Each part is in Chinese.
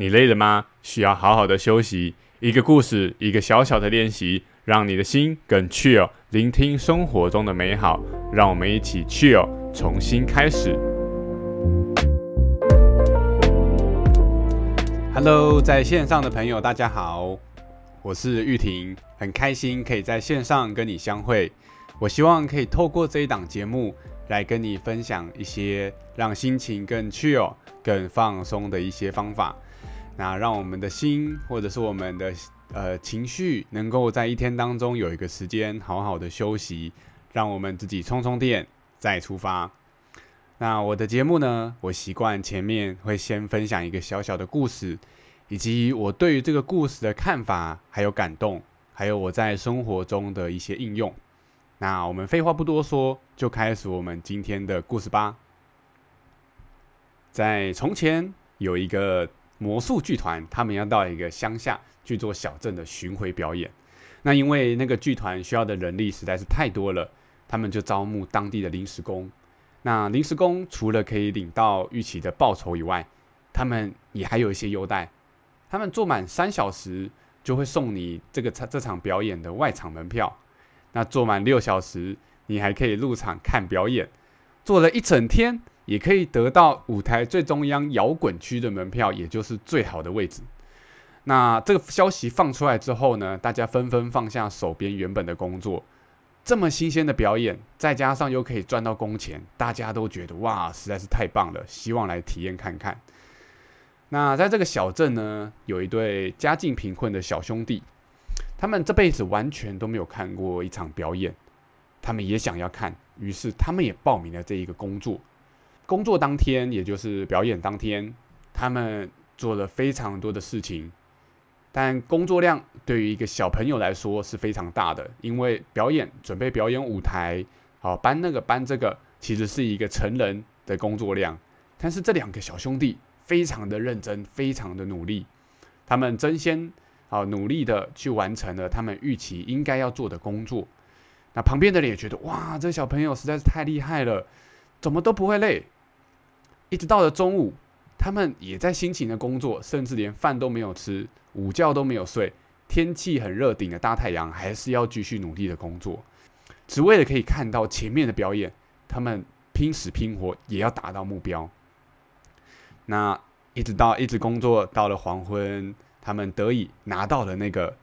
你累了吗？需要好好的休息。一个故事，一个小小的练习，让你的心更 chill，聆听生活中的美好。让我们一起 chill，重新开始。Hello，在线上的朋友，大家好，我是玉婷，很开心可以在线上跟你相会。我希望可以透过这一档节目，来跟你分享一些让心情更 chill、更放松的一些方法。那让我们的心，或者是我们的呃情绪，能够在一天当中有一个时间好好的休息，让我们自己充充电再出发。那我的节目呢，我习惯前面会先分享一个小小的故事，以及我对于这个故事的看法，还有感动，还有我在生活中的一些应用。那我们废话不多说，就开始我们今天的故事吧。在从前有一个。魔术剧团，他们要到一个乡下去做小镇的巡回表演。那因为那个剧团需要的人力实在是太多了，他们就招募当地的临时工。那临时工除了可以领到预期的报酬以外，他们也还有一些优待。他们做满三小时就会送你这个场这场表演的外场门票。那做满六小时，你还可以入场看表演。做了一整天。也可以得到舞台最中央摇滚区的门票，也就是最好的位置。那这个消息放出来之后呢，大家纷纷放下手边原本的工作，这么新鲜的表演，再加上又可以赚到工钱，大家都觉得哇，实在是太棒了，希望来体验看看。那在这个小镇呢，有一对家境贫困的小兄弟，他们这辈子完全都没有看过一场表演，他们也想要看，于是他们也报名了这一个工作。工作当天，也就是表演当天，他们做了非常多的事情，但工作量对于一个小朋友来说是非常大的，因为表演、准备表演舞台、好搬那个搬这个，其实是一个成人的工作量。但是这两个小兄弟非常的认真，非常的努力，他们争先好努力的去完成了他们预期应该要做的工作。那旁边的人也觉得，哇，这小朋友实在是太厉害了，怎么都不会累。一直到了中午，他们也在辛勤的工作，甚至连饭都没有吃，午觉都没有睡。天气很热，顶着大太阳，还是要继续努力的工作，只为了可以看到前面的表演。他们拼死拼活也要达到目标。那一直到一直工作到了黄昏，他们得以拿到了那个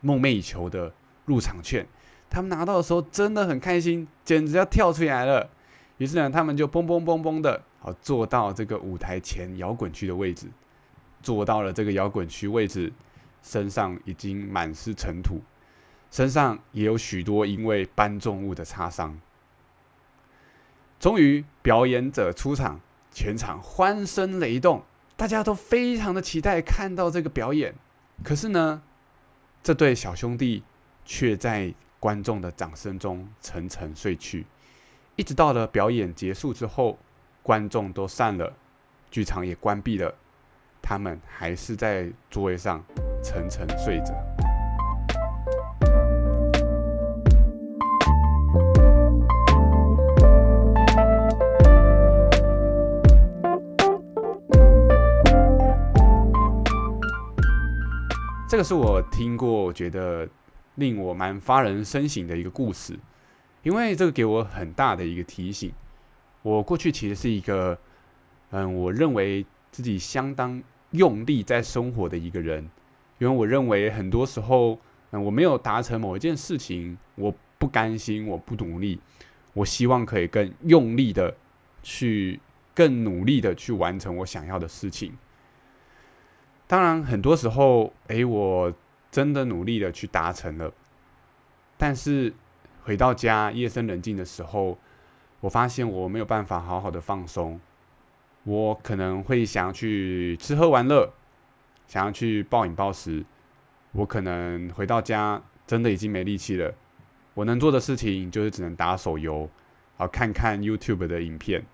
梦寐以求的入场券。他们拿到的时候真的很开心，简直要跳出来了。于是呢，他们就嘣嘣嘣嘣的。好，坐到这个舞台前摇滚区的位置，坐到了这个摇滚区位置，身上已经满是尘土，身上也有许多因为搬重物的擦伤。终于，表演者出场，全场欢声雷动，大家都非常的期待看到这个表演。可是呢，这对小兄弟却在观众的掌声中沉沉睡去，一直到了表演结束之后。观众都散了，剧场也关闭了，他们还是在座位上沉沉睡着。这个是我听过，我觉得令我蛮发人深省的一个故事，因为这个给我很大的一个提醒。我过去其实是一个，嗯，我认为自己相当用力在生活的一个人，因为我认为很多时候，嗯，我没有达成某一件事情，我不甘心，我不努力，我希望可以更用力的去，更努力的去完成我想要的事情。当然，很多时候，诶，我真的努力的去达成了，但是回到家，夜深人静的时候。我发现我没有办法好好的放松，我可能会想要去吃喝玩乐，想要去暴饮暴食，我可能回到家真的已经没力气了，我能做的事情就是只能打手游，好看看 YouTube 的影片。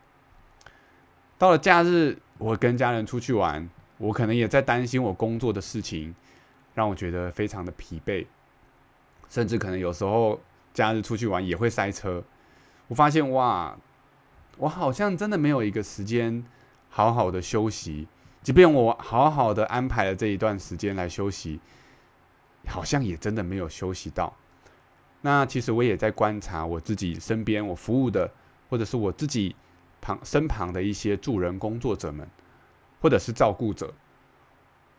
到了假日，我跟家人出去玩，我可能也在担心我工作的事情，让我觉得非常的疲惫，甚至可能有时候假日出去玩也会塞车。我发现哇，我好像真的没有一个时间好好的休息，即便我好好的安排了这一段时间来休息，好像也真的没有休息到。那其实我也在观察我自己身边我服务的，或者是我自己旁身旁的一些助人工作者们，或者是照顾者。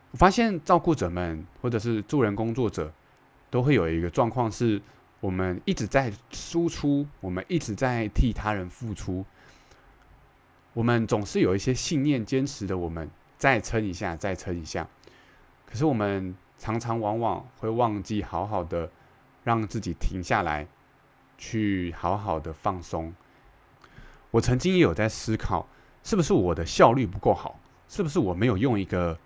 我发现照顾者们或者是助人工作者，都会有一个状况是，我们一直在输出，我们一直在替他人付出，我们总是有一些信念坚持的，我们再撑一下，再撑一下。可是我们常常往往会忘记好好的。让自己停下来，去好好的放松。我曾经也有在思考，是不是我的效率不够好？是不是我没有用一个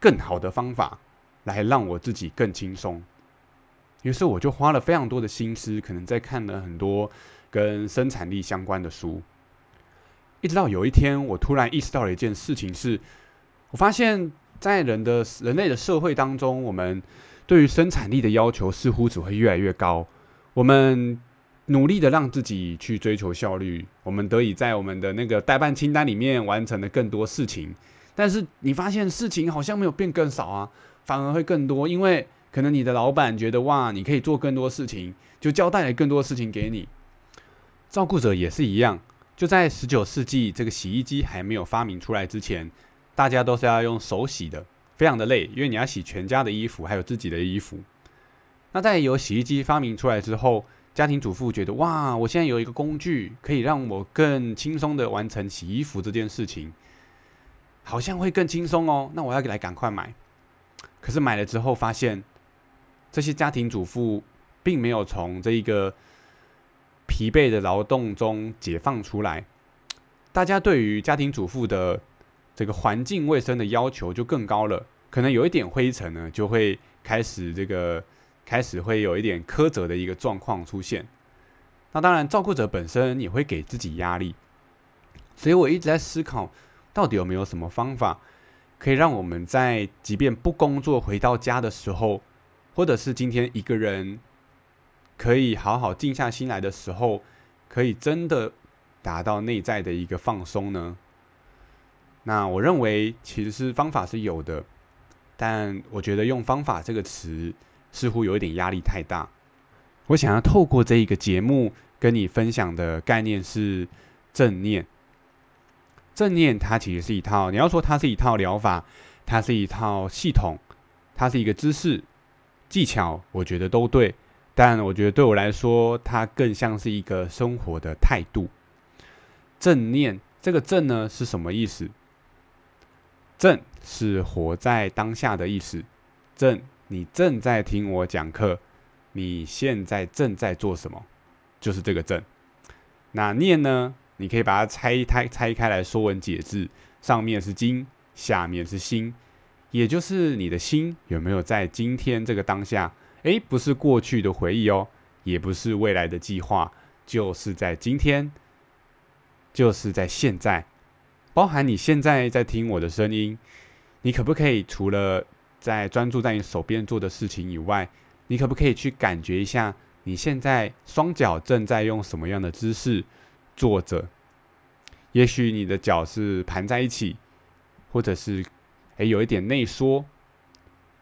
更好的方法来让我自己更轻松？于是我就花了非常多的心思，可能在看了很多跟生产力相关的书。一直到有一天，我突然意识到了一件事情：是我发现，在人的人类的社会当中，我们。对于生产力的要求似乎只会越来越高。我们努力的让自己去追求效率，我们得以在我们的那个代办清单里面完成了更多事情。但是你发现事情好像没有变更少啊，反而会更多，因为可能你的老板觉得哇，你可以做更多事情，就交代了更多事情给你。照顾者也是一样，就在十九世纪这个洗衣机还没有发明出来之前，大家都是要用手洗的。非常的累，因为你要洗全家的衣服，还有自己的衣服。那在有洗衣机发明出来之后，家庭主妇觉得哇，我现在有一个工具，可以让我更轻松的完成洗衣服这件事情，好像会更轻松哦。那我要来赶快买。可是买了之后发现，这些家庭主妇并没有从这一个疲惫的劳动中解放出来。大家对于家庭主妇的。这个环境卫生的要求就更高了，可能有一点灰尘呢，就会开始这个开始会有一点苛责的一个状况出现。那当然，照顾者本身也会给自己压力，所以我一直在思考，到底有没有什么方法，可以让我们在即便不工作回到家的时候，或者是今天一个人可以好好静下心来的时候，可以真的达到内在的一个放松呢？那我认为其实是方法是有的，但我觉得用“方法”这个词似乎有一点压力太大。我想要透过这一个节目跟你分享的概念是正念。正念它其实是一套，你要说它是一套疗法，它是一套系统，它是一个知识技巧，我觉得都对。但我觉得对我来说，它更像是一个生活的态度。正念这个“正”呢是什么意思？正是活在当下的意思。正，你正在听我讲课，你现在正在做什么？就是这个正。那念呢？你可以把它拆开拆开来说文解字。上面是经，下面是心，也就是你的心有没有在今天这个当下？诶，不是过去的回忆哦，也不是未来的计划，就是在今天，就是在现在。包含你现在在听我的声音，你可不可以除了在专注在你手边做的事情以外，你可不可以去感觉一下你现在双脚正在用什么样的姿势坐着？也许你的脚是盘在一起，或者是诶有一点内缩，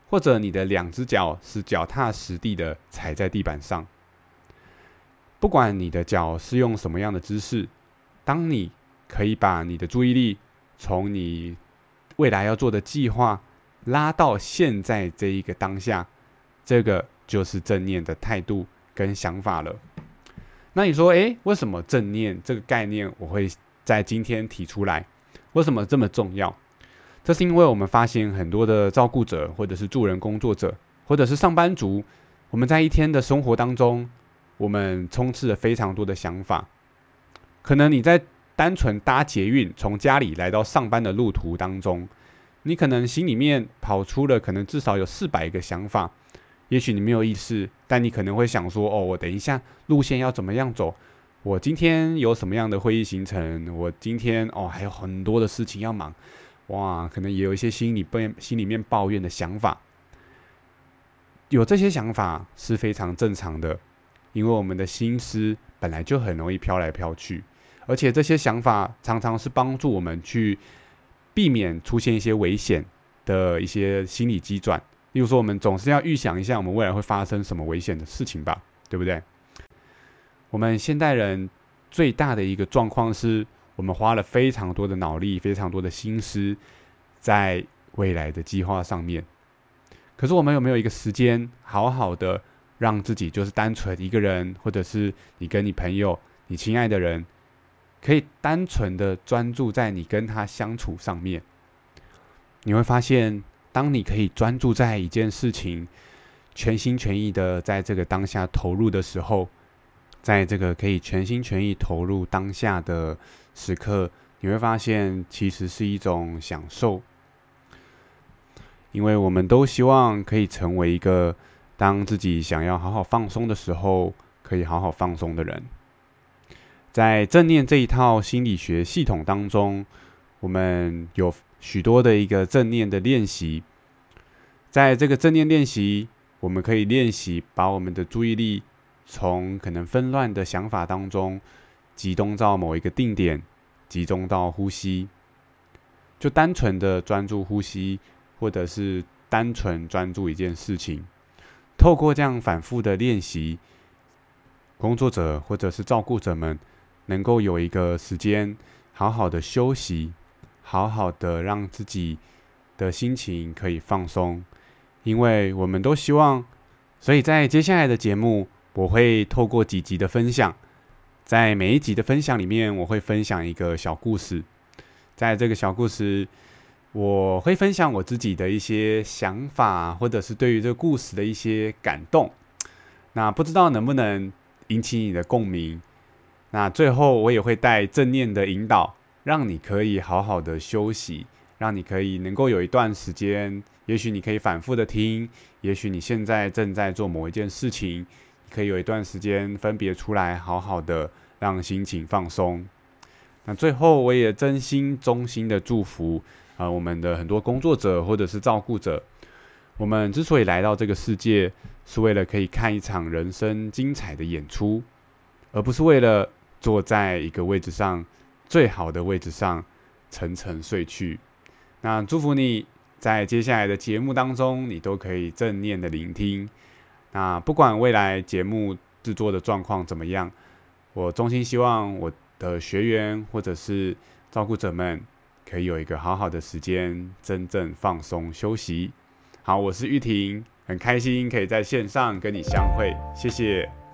或者你的两只脚是脚踏实地的踩在地板上。不管你的脚是用什么样的姿势，当你。可以把你的注意力从你未来要做的计划拉到现在这一个当下，这个就是正念的态度跟想法了。那你说，诶，为什么正念这个概念我会在今天提出来？为什么这么重要？这是因为我们发现很多的照顾者，或者是助人工作者，或者是上班族，我们在一天的生活当中，我们充斥着非常多的想法，可能你在。单纯搭捷运从家里来到上班的路途当中，你可能心里面跑出了可能至少有四百个想法，也许你没有意识，但你可能会想说：哦，我等一下路线要怎么样走？我今天有什么样的会议行程？我今天哦还有很多的事情要忙，哇，可能也有一些心里被心里面抱怨的想法。有这些想法是非常正常的，因为我们的心思本来就很容易飘来飘去。而且这些想法常常是帮助我们去避免出现一些危险的一些心理机转。例如说，我们总是要预想一下我们未来会发生什么危险的事情吧，对不对？我们现代人最大的一个状况是，我们花了非常多的脑力、非常多的心思在未来的计划上面。可是，我们有没有一个时间，好好的让自己就是单纯一个人，或者是你跟你朋友、你亲爱的人，可以单纯的专注在你跟他相处上面？你会发现。当你可以专注在一件事情，全心全意的在这个当下投入的时候，在这个可以全心全意投入当下的时刻，你会发现其实是一种享受。因为我们都希望可以成为一个当自己想要好好放松的时候，可以好好放松的人。在正念这一套心理学系统当中，我们有。许多的一个正念的练习，在这个正念练习，我们可以练习把我们的注意力从可能纷乱的想法当中集中到某一个定点，集中到呼吸，就单纯的专注呼吸，或者是单纯专注一件事情。透过这样反复的练习，工作者或者是照顾者们能够有一个时间好好的休息。好好的让自己的心情可以放松，因为我们都希望。所以在接下来的节目，我会透过几集的分享，在每一集的分享里面，我会分享一个小故事。在这个小故事，我会分享我自己的一些想法，或者是对于这个故事的一些感动。那不知道能不能引起你的共鸣？那最后我也会带正念的引导。让你可以好好的休息，让你可以能够有一段时间，也许你可以反复的听，也许你现在正在做某一件事情，可以有一段时间分别出来，好好的让心情放松。那最后，我也真心衷心的祝福啊，我们的很多工作者或者是照顾者，我们之所以来到这个世界，是为了可以看一场人生精彩的演出，而不是为了坐在一个位置上。最好的位置上沉沉睡去。那祝福你在接下来的节目当中，你都可以正念的聆听。那不管未来节目制作的状况怎么样，我衷心希望我的学员或者是照顾者们可以有一个好好的时间，真正放松休息。好，我是玉婷，很开心可以在线上跟你相会，谢谢。